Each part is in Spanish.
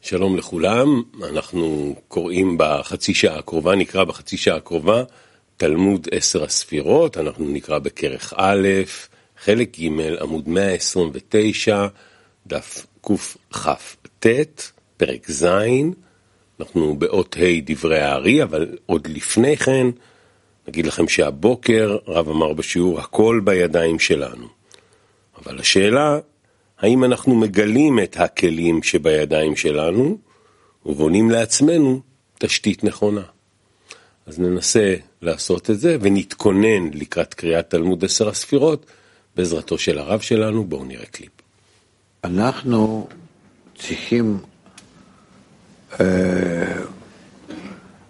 שלום לכולם, אנחנו קוראים בחצי שעה הקרובה, נקרא בחצי שעה הקרובה תלמוד עשר הספירות, אנחנו נקרא בכרך א', חלק ג', עמוד 129, דף קכ"ט, פרק ז', אנחנו באות ה' דברי הארי, אבל עוד לפני כן נגיד לכם שהבוקר רב אמר בשיעור הכל בידיים שלנו. אבל השאלה, האם אנחנו מגלים את הכלים שבידיים שלנו ובונים לעצמנו תשתית נכונה? אז ננסה לעשות את זה ונתכונן לקראת קריאת תלמוד עשר הספירות בעזרתו של הרב שלנו. בואו נראה קליפ. אנחנו צריכים אה,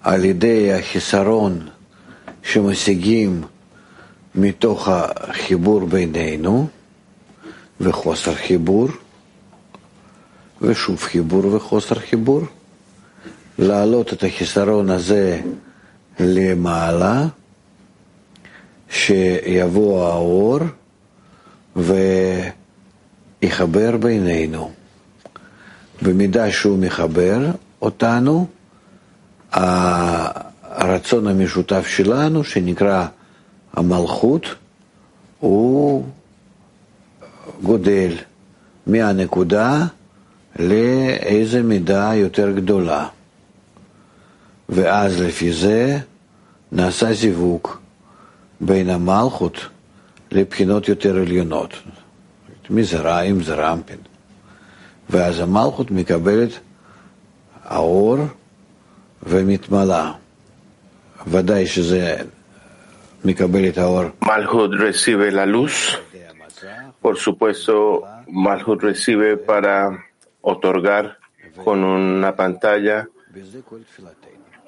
על ידי החיסרון שמשיגים מתוך החיבור בינינו וחוסר חיבור, ושוב חיבור וחוסר חיבור, להעלות את החיסרון הזה למעלה, שיבוא האור ויחבר בינינו. במידה שהוא מחבר אותנו, הרצון המשותף שלנו, שנקרא המלכות, הוא גודל מהנקודה לאיזה מידה יותר גדולה. ואז לפי זה נעשה זיווג בין המלכות לבחינות יותר עליונות. מזרעים, זרעמפין. ואז המלכות מקבלת האור ומתמלאה. ודאי שזה מקבל את האור. Recibe la luz. Por supuesto, Malhut recibe para otorgar con una pantalla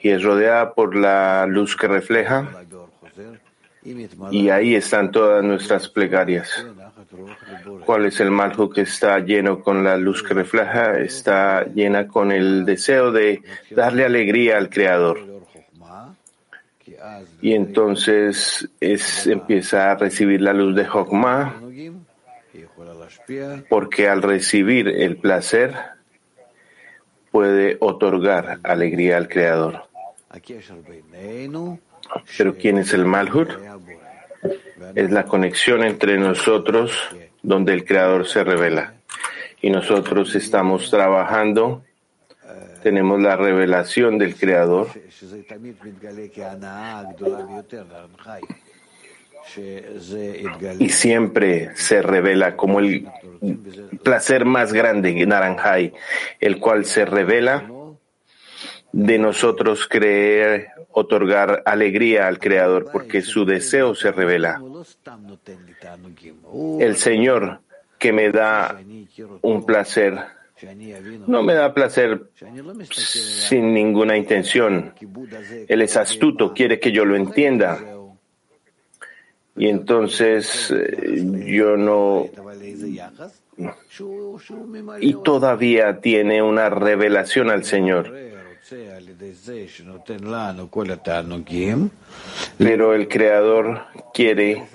y es rodeada por la luz que refleja. Y ahí están todas nuestras plegarias. ¿Cuál es el Malhut que está lleno con la luz que refleja? Está llena con el deseo de darle alegría al Creador. Y entonces es, empieza a recibir la luz de Jokma, porque al recibir el placer puede otorgar alegría al Creador. Pero ¿quién es el Malhut? Es la conexión entre nosotros donde el Creador se revela. Y nosotros estamos trabajando, tenemos la revelación del Creador. Y siempre se revela como el placer más grande, Naranjai, el cual se revela de nosotros creer, otorgar alegría al Creador, porque su deseo se revela. El Señor que me da un placer, no me da placer sin ninguna intención. Él es astuto, quiere que yo lo entienda. Y entonces yo no... Y todavía tiene una revelación al Señor. Pero el Creador quiere,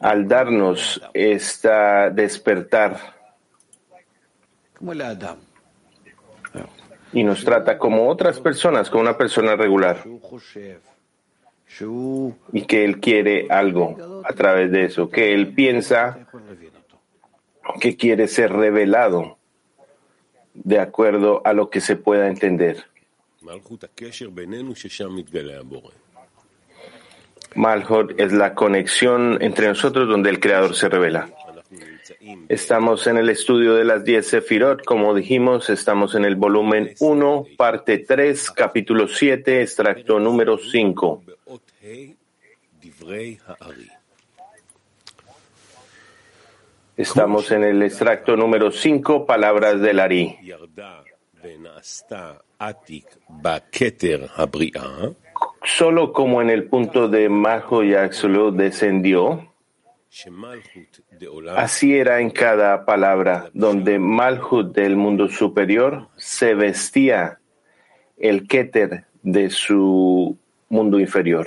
al darnos esta despertar, y nos trata como otras personas, como una persona regular, y que Él quiere algo a través de eso, que Él piensa que quiere ser revelado de acuerdo a lo que se pueda entender. Malhut es la conexión entre nosotros donde el Creador se revela. Estamos en el estudio de las 10 Sefirot, como dijimos, estamos en el volumen 1, parte 3, capítulo 7, extracto número 5. Estamos en el extracto número 5, palabras del Ari. Solo como en el punto de Majo y descendió, así era en cada palabra, donde Malhut del mundo superior se vestía el Keter de su mundo inferior.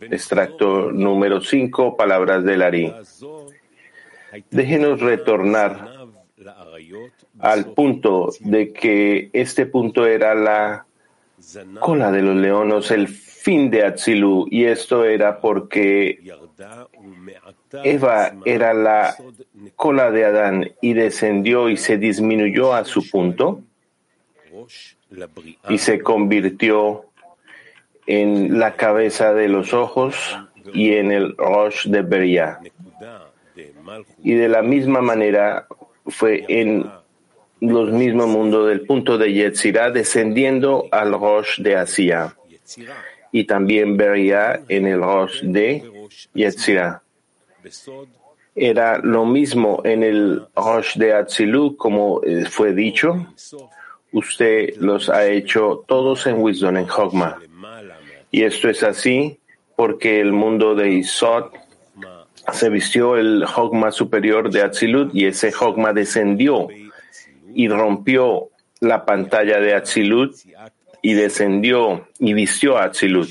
Extracto número 5, palabras del Ari. Déjenos retornar al punto de que este punto era la cola de los leones, el fin de Atzilu, y esto era porque Eva era la cola de Adán y descendió y se disminuyó a su punto y se convirtió en la cabeza de los ojos y en el Rosh de Beria. Y de la misma manera fue en los mismos mundos del punto de Yetzirah descendiendo al Rosh de Asia y también Beria en el Rosh de Yetzirah. Era lo mismo en el Rosh de Atzilu como eh, fue dicho. Usted los ha hecho todos en Wisdom, en Hogma. Y esto es así porque el mundo de Isot se vistió el Hogma superior de Atzilut y ese Hogma descendió y rompió la pantalla de Atzilut y descendió y vistió a Atzilut.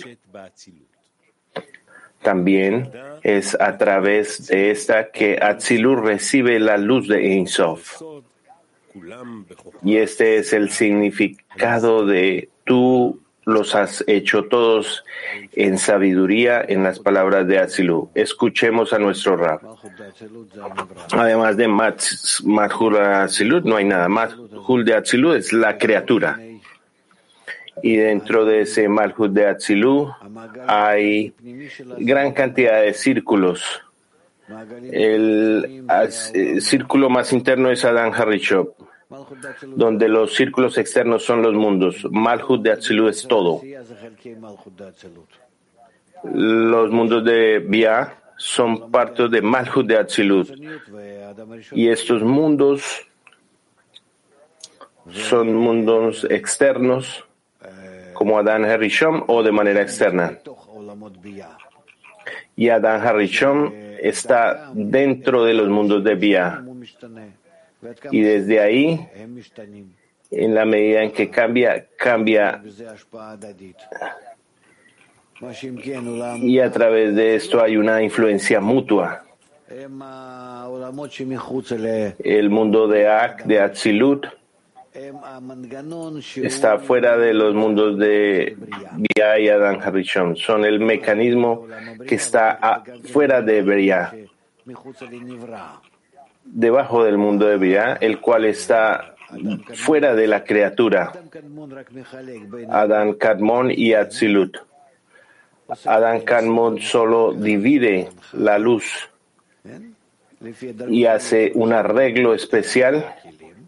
También es a través de esta que Atzilut recibe la luz de Ein Sof. Y este es el significado de tú los has hecho todos en sabiduría en las palabras de Atzilut. Escuchemos a nuestro rab. Además de Madhul Atzilut, no hay nada. Madhul de Atzilut es la criatura. Y dentro de ese Malhut de Atzilut hay gran cantidad de círculos. El, el círculo más interno es Adán Harishop donde los círculos externos son los mundos. Malhut de Atzilut es todo. Los mundos de Bia son parte de Malhut de Atzilut. Y estos mundos son mundos externos, como Adán Harishon, o de manera externa. Y Adán Harishon está dentro de los mundos de Bia. Y desde ahí, en la medida en que cambia, cambia. Y a través de esto hay una influencia mutua. El mundo de Ak, de Atzilut, está fuera de los mundos de Bia y Adán Harishon. Son el mecanismo que está fuera de Beria debajo del mundo de vida, el cual está fuera de la criatura, Adán Kadmon y Atzilut. Adán Kadmon solo divide la luz y hace un arreglo especial,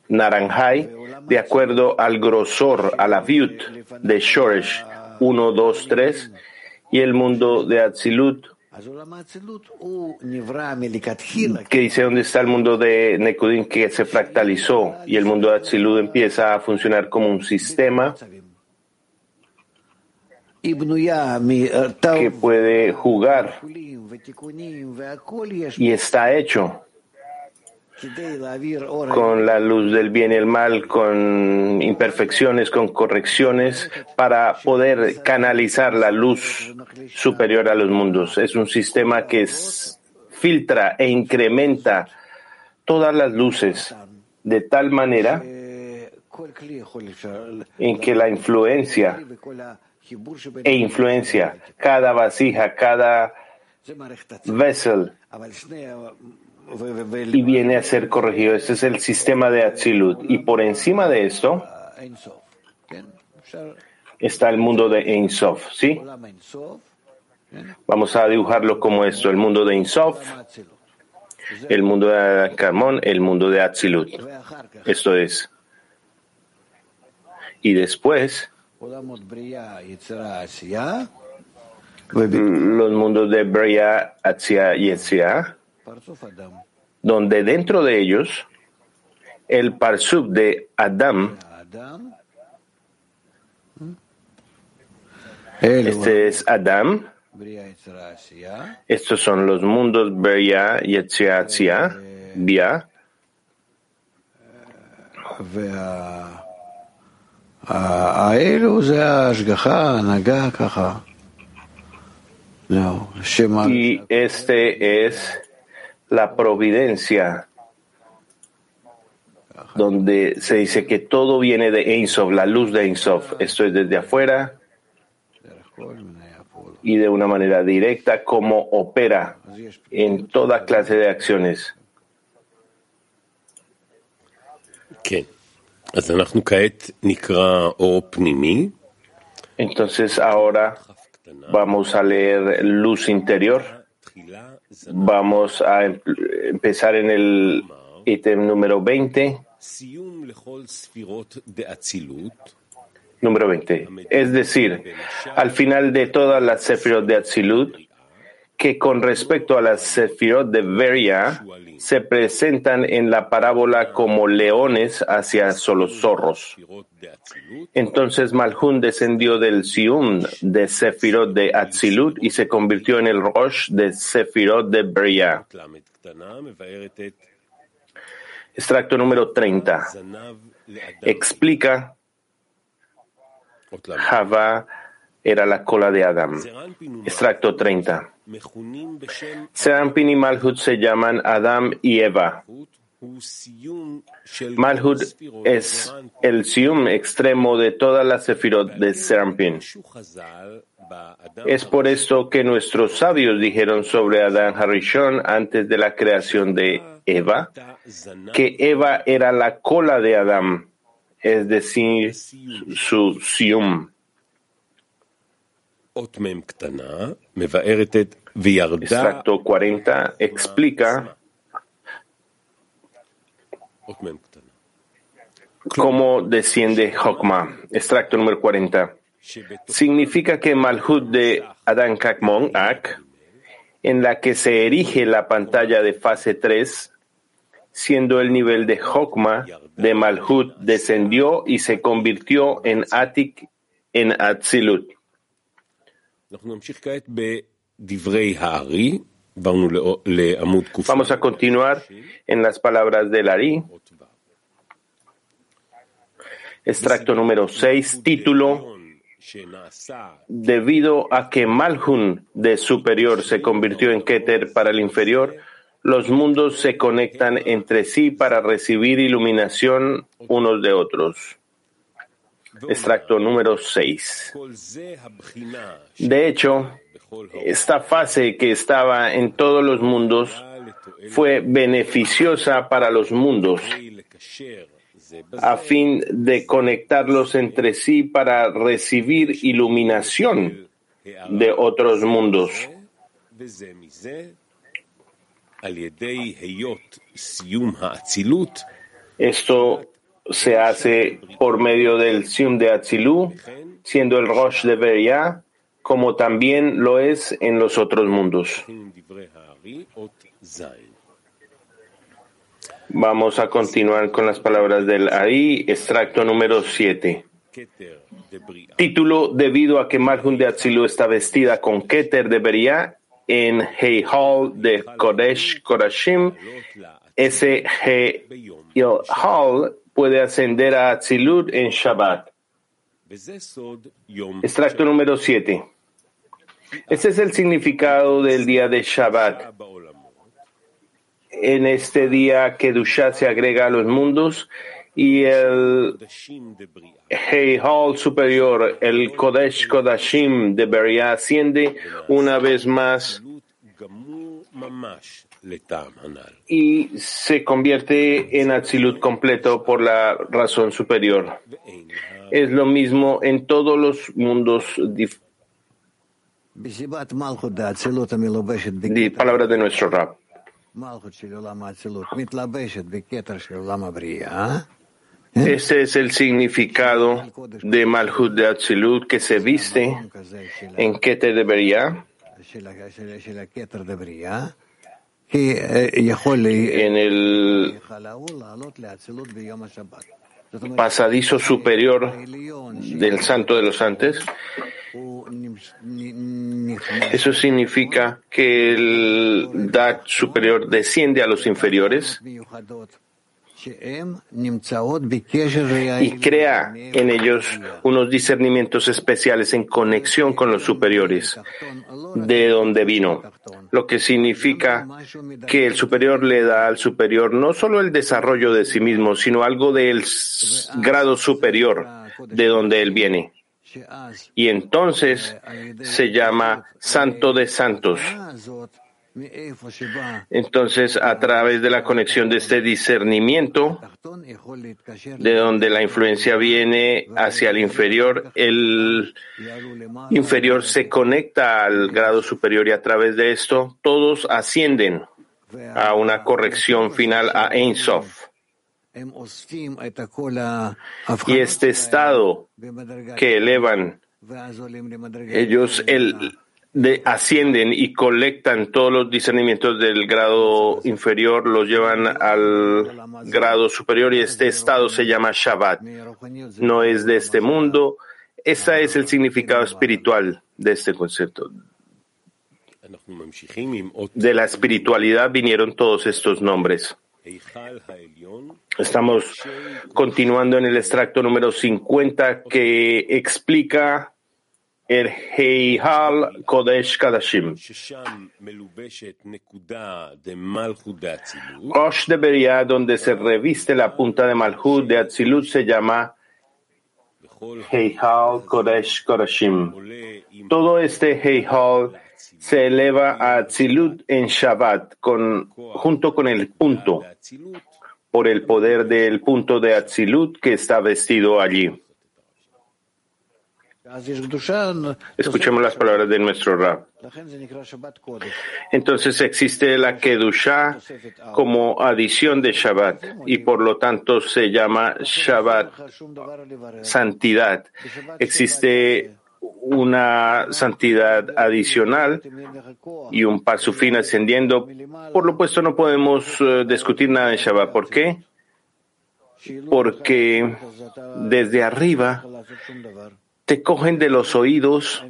naranjai, de acuerdo al grosor, a la viut de Shoresh 1, 2, 3, y el mundo de Atzilut que dice dónde está el mundo de Nekudim que se fractalizó y el mundo de Atzilut empieza a funcionar como un sistema que puede jugar. Y está hecho con la luz del bien y el mal, con imperfecciones, con correcciones, para poder canalizar la luz superior a los mundos. Es un sistema que filtra e incrementa todas las luces de tal manera en que la influencia e influencia, cada vasija, cada vessel, y viene a ser corregido. Ese es el sistema de Atzilut. Y por encima de esto está el mundo de Ein Sof, ¿sí? Vamos a dibujarlo como esto, el mundo de Ein Sof, el mundo de Carmón, el mundo de Atzilut. Esto es. Y después los mundos de Bria, Atzia y Etzia donde dentro de ellos el parsub de Adam, este es Adam, estos son los mundos Beria, Yetzia, Tzia, Bia, y este es la providencia donde se dice que todo viene de Ein la luz de Ein Esto es desde afuera y de una manera directa como opera en toda clase de acciones. Entonces ahora vamos a leer luz interior. Vamos a em-, empezar en el ítem número 20. Número 20. Es decir, al final de todas las sefirot de Atzilut, que con respecto a las sefirot de Veria se presentan en la parábola como leones hacia los zorros. Entonces Malhun descendió del Sium de Sefirot de Atzilut y se convirtió en el Rosh de Sefirot de Beria. Extracto número 30. Explica Java era la cola de Adam. Extracto 30. Serampin y Malhut se llaman Adam y Eva. Malhut es el sium extremo de todas las sefirot de Serampin. Es por esto que nuestros sabios dijeron sobre Adán Harishon antes de la creación de Eva, que Eva era la cola de Adán, es decir, su sium. Extracto 40 explica cómo desciende Hokma. Extracto número 40. Significa que Malhut de Adán Kakmon, Ak, en la que se erige la pantalla de fase 3, siendo el nivel de Hokma de Malhut, descendió y se convirtió en Atik en Atzilut. Vamos a continuar en las palabras del Ari. Extracto número 6, título. Debido a que Malhun de superior se convirtió en Keter para el inferior, los mundos se conectan entre sí para recibir iluminación unos de otros. Extracto número 6. De hecho, esta fase que estaba en todos los mundos fue beneficiosa para los mundos a fin de conectarlos entre sí para recibir iluminación de otros mundos. Esto se hace por medio del Sium de Atzilu, siendo el Rosh de Beria, como también lo es en los otros mundos. Vamos a continuar con las palabras del Ari, extracto número 7. Título, debido a que Malhun de Atzilu está vestida con Keter de Beria en Hall de Kodesh Kodashim, ese Hall puede ascender a Atzilut en Shabbat. Extracto número 7. Este es el significado del día de Shabbat. En este día Kedusha se agrega a los mundos y el Hall superior, el Kodesh Kodashim de Beria asciende una vez más y se convierte en Atzilut completo por la razón superior. Es lo mismo en todos los mundos. Palabras de nuestro rap. Este es el significado de Malhut de Atzilut que se viste. En Keter de Beria en el pasadizo superior del Santo de los Santos. Eso significa que el Dat superior desciende a los inferiores y crea en ellos unos discernimientos especiales en conexión con los superiores, de donde vino, lo que significa que el superior le da al superior no solo el desarrollo de sí mismo, sino algo del grado superior de donde él viene. Y entonces se llama Santo de Santos. Entonces, a través de la conexión de este discernimiento, de donde la influencia viene hacia el inferior, el inferior se conecta al grado superior y a través de esto todos ascienden a una corrección final a Ein Sof. Y este estado que elevan ellos el, ascienden y colectan todos los discernimientos del grado inferior, los llevan al grado superior y este estado se llama Shabbat. No es de este mundo. Ese es el significado espiritual de este concepto. De la espiritualidad vinieron todos estos nombres. Estamos continuando en el extracto número 50 que explica el Heihal Kodesh Kadashim. Kosh de Beria, donde se reviste la punta de Malhut de Atzilut, se llama Heihal Kodesh Kadashim. Todo este Heihal se eleva a Atzilut en Shabbat con, junto con el punto, por el poder del punto de Atzilut que está vestido allí. Escuchemos las palabras de nuestro Rab. Entonces existe la Kedusha como adición de Shabbat y por lo tanto se llama Shabbat santidad. Existe una santidad adicional y un fin ascendiendo. Por lo puesto no podemos eh, discutir nada en Shabbat. ¿Por qué? Porque desde arriba te cogen de los oídos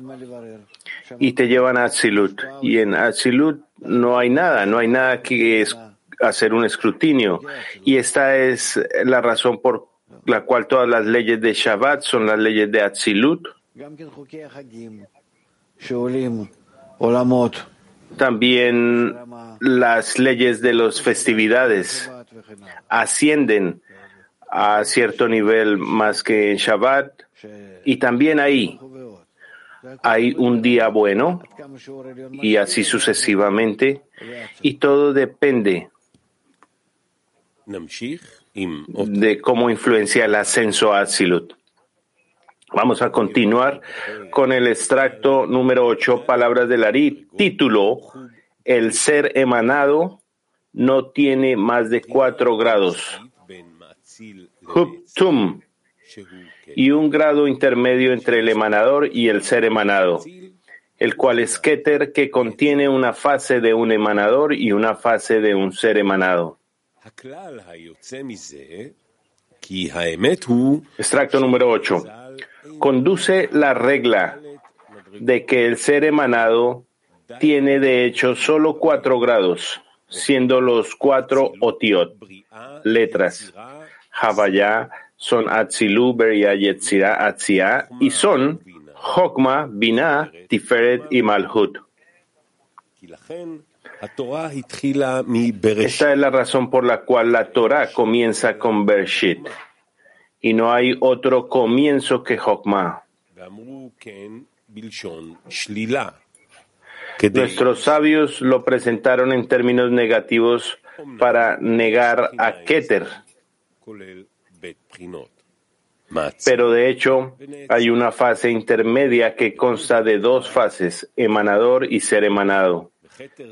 y te llevan a Atzilut. Y en Atzilut no hay nada, no hay nada que hacer un escrutinio. Y esta es la razón por la cual todas las leyes de Shabbat son las leyes de Atzilut. También las leyes de las festividades ascienden a cierto nivel más que en Shabbat y también ahí hay un día bueno y así sucesivamente y todo depende de cómo influencia el ascenso a Atzilut. Vamos a continuar con el extracto número 8, palabras del Ari, título, el ser emanado no tiene más de cuatro grados. Huptum, y un grado intermedio entre el emanador y el ser emanado, el cual es Keter, que contiene una fase de un emanador y una fase de un ser emanado. Extracto número 8. Conduce la regla de que el ser emanado tiene de hecho solo cuatro grados, siendo los cuatro otiot, letras, Havaya, son Atzilu, Beria, Yetzira, Atzia, y son Hokma, Binah, Tiferet y Malhut. Esta es la razón por la cual la Torah comienza con Bershit y no hay otro comienzo que Hokma. Nuestros sabios lo presentaron en términos negativos para negar a Keter. Pero de hecho hay una fase intermedia que consta de dos fases, emanador y ser emanado.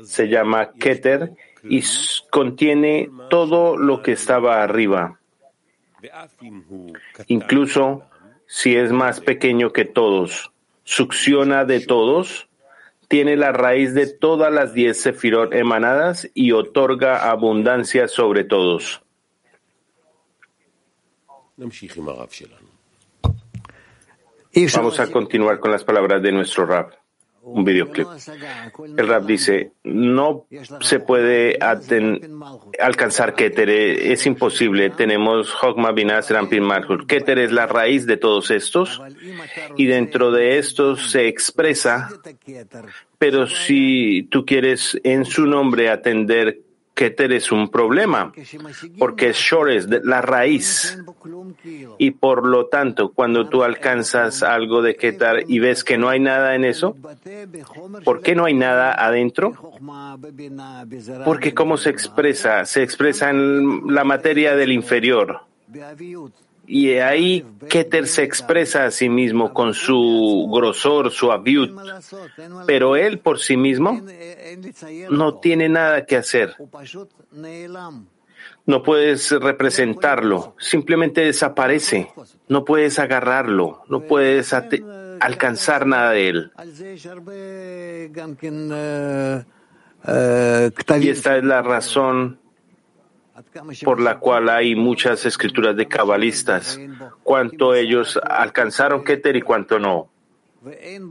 Se llama Keter y contiene todo lo que estaba arriba. Incluso si es más pequeño que todos, succiona de todos, tiene la raíz de todas las diez sefirot emanadas y otorga abundancia sobre todos. Vamos a continuar con las palabras de nuestro rap. un videoclip. El rap dice, no se puede alcanzar Keter, es imposible. Tenemos Hogma Binas Rampin Malhut. Keter es la raíz de todos estos y dentro de estos se expresa, pero si tú quieres en su nombre atender Keter es un problema, porque Shor es la raíz. Y por lo tanto, cuando tú alcanzas algo de Keter y ves que no hay nada en eso, ¿por qué no hay nada adentro? Porque cómo se expresa, se expresa en la materia del inferior. Y ahí Keter se expresa a sí mismo con su grosor, su aviut, pero él por sí mismo no tiene nada que hacer. No puedes representarlo, simplemente desaparece. No puedes agarrarlo, no puedes alcanzar nada de él. Y esta es la razón por la cual hay muchas escrituras de cabalistas, cuánto ellos alcanzaron Keter y cuánto no,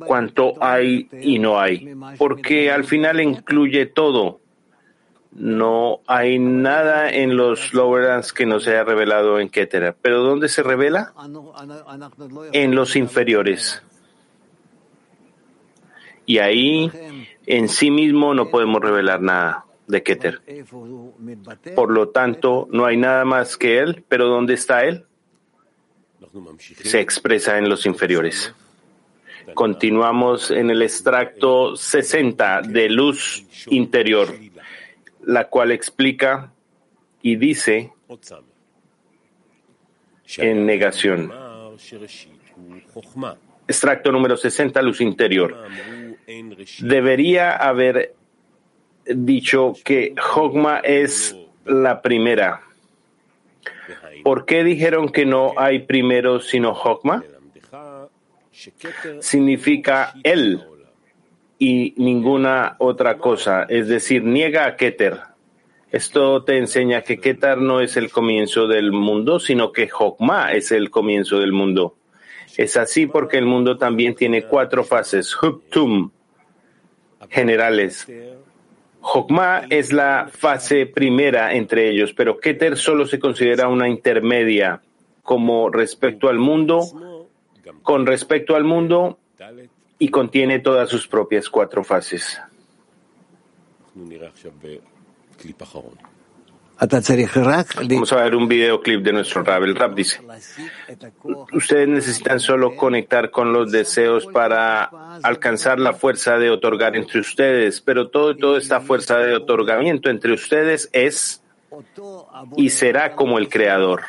cuánto hay y no hay, porque al final incluye todo. No hay nada en los Lowlands que no se haya revelado en Keter. ¿Pero dónde se revela? En los inferiores. Y ahí en sí mismo no podemos revelar nada de Keter. Por lo tanto, no hay nada más que él, pero ¿dónde está él? Se expresa en los inferiores. Continuamos en el extracto 60 de luz interior, la cual explica y dice en negación. Extracto número 60, luz interior. Debería haber dicho que Hogma es la primera. ¿Por qué dijeron que no hay primero sino Hogma? Significa él y ninguna otra cosa, es decir, niega a Keter. Esto te enseña que Keter no es el comienzo del mundo, sino que Hogma es el comienzo del mundo. Es así porque el mundo también tiene cuatro fases, Huptum, generales, Jokma es la fase primera entre ellos, pero Keter solo se considera una intermedia como respecto al mundo, con respecto al mundo y contiene todas sus propias cuatro fases. Vamos a ver un videoclip de nuestro rap. El rap dice, ustedes necesitan solo conectar con los deseos para alcanzar la fuerza de otorgar entre ustedes, pero todo, toda esta fuerza de otorgamiento entre ustedes es y será como el Creador.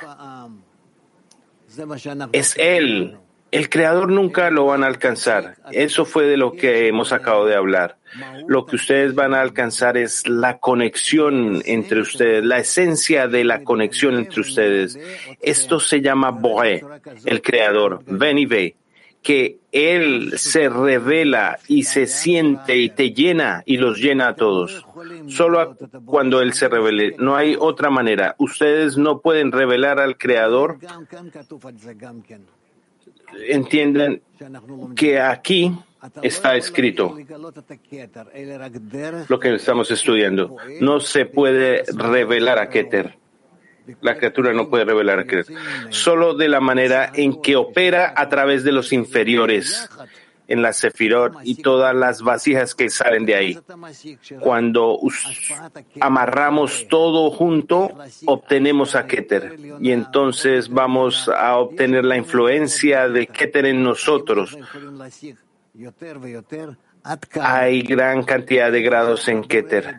Es Él el creador nunca lo van a alcanzar. Eso fue de lo que hemos acabado de hablar. Lo que ustedes van a alcanzar es la conexión entre ustedes, la esencia de la conexión entre ustedes. Esto se llama Boé, el creador. Ven y ve que Él se revela y se siente y te llena y los llena a todos. Solo cuando Él se revele. No hay otra manera. Ustedes no pueden revelar al Creador entiendan que aquí está escrito lo que estamos estudiando. No se puede revelar a Keter. La criatura no puede revelar a Keter. Solo de la manera en que opera a través de los inferiores en la Sefirot y todas las vasijas que salen de ahí. Cuando amarramos todo junto, obtenemos a Keter y entonces vamos a obtener la influencia de Keter en nosotros. Hay gran cantidad de grados en Keter.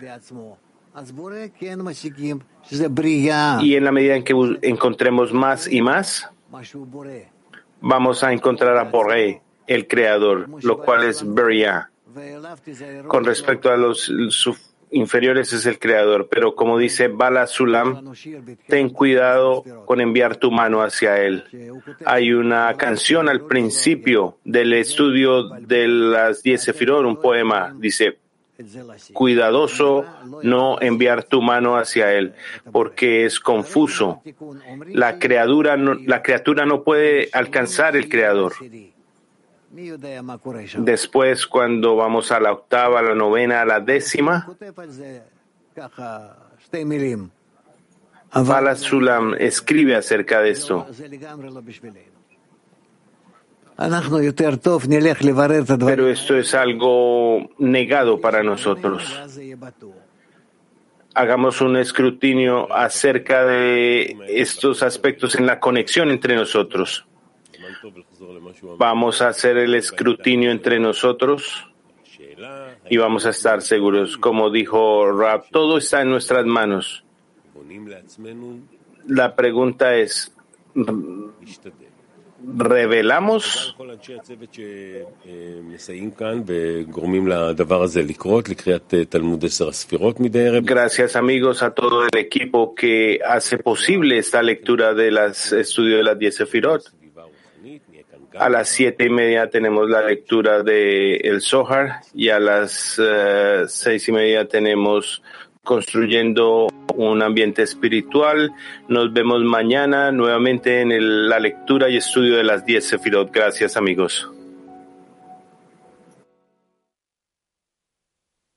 Y en la medida en que encontremos más y más, vamos a encontrar a Boré el creador, lo cual es Beria. Con respecto a los inferiores es el creador, pero como dice Bala Sulam, ten cuidado con enviar tu mano hacia él. Hay una canción al principio del estudio de las diez Sefirot, un poema, dice, cuidadoso no enviar tu mano hacia él, porque es confuso. La criatura no, la criatura no puede alcanzar el creador. Después, cuando vamos a la octava, a la novena, a la décima, Bala Sulam escribe acerca de esto. Pero esto es algo negado para nosotros. Hagamos un escrutinio acerca de estos aspectos en la conexión entre nosotros. Vamos a hacer el escrutinio entre nosotros y vamos a estar seguros. Como dijo Rab, todo está en nuestras manos. La pregunta es, revelamos Gracias amigos a todo el equipo que hace posible esta lectura de las estudios de las 10 Sefirot. A las siete y media tenemos la lectura de El Zohar y a las eh, seis y media tenemos construyendo un ambiente espiritual. Nos vemos mañana nuevamente en la lectura y estudio de las 10 Sefirot. Gracias amigos.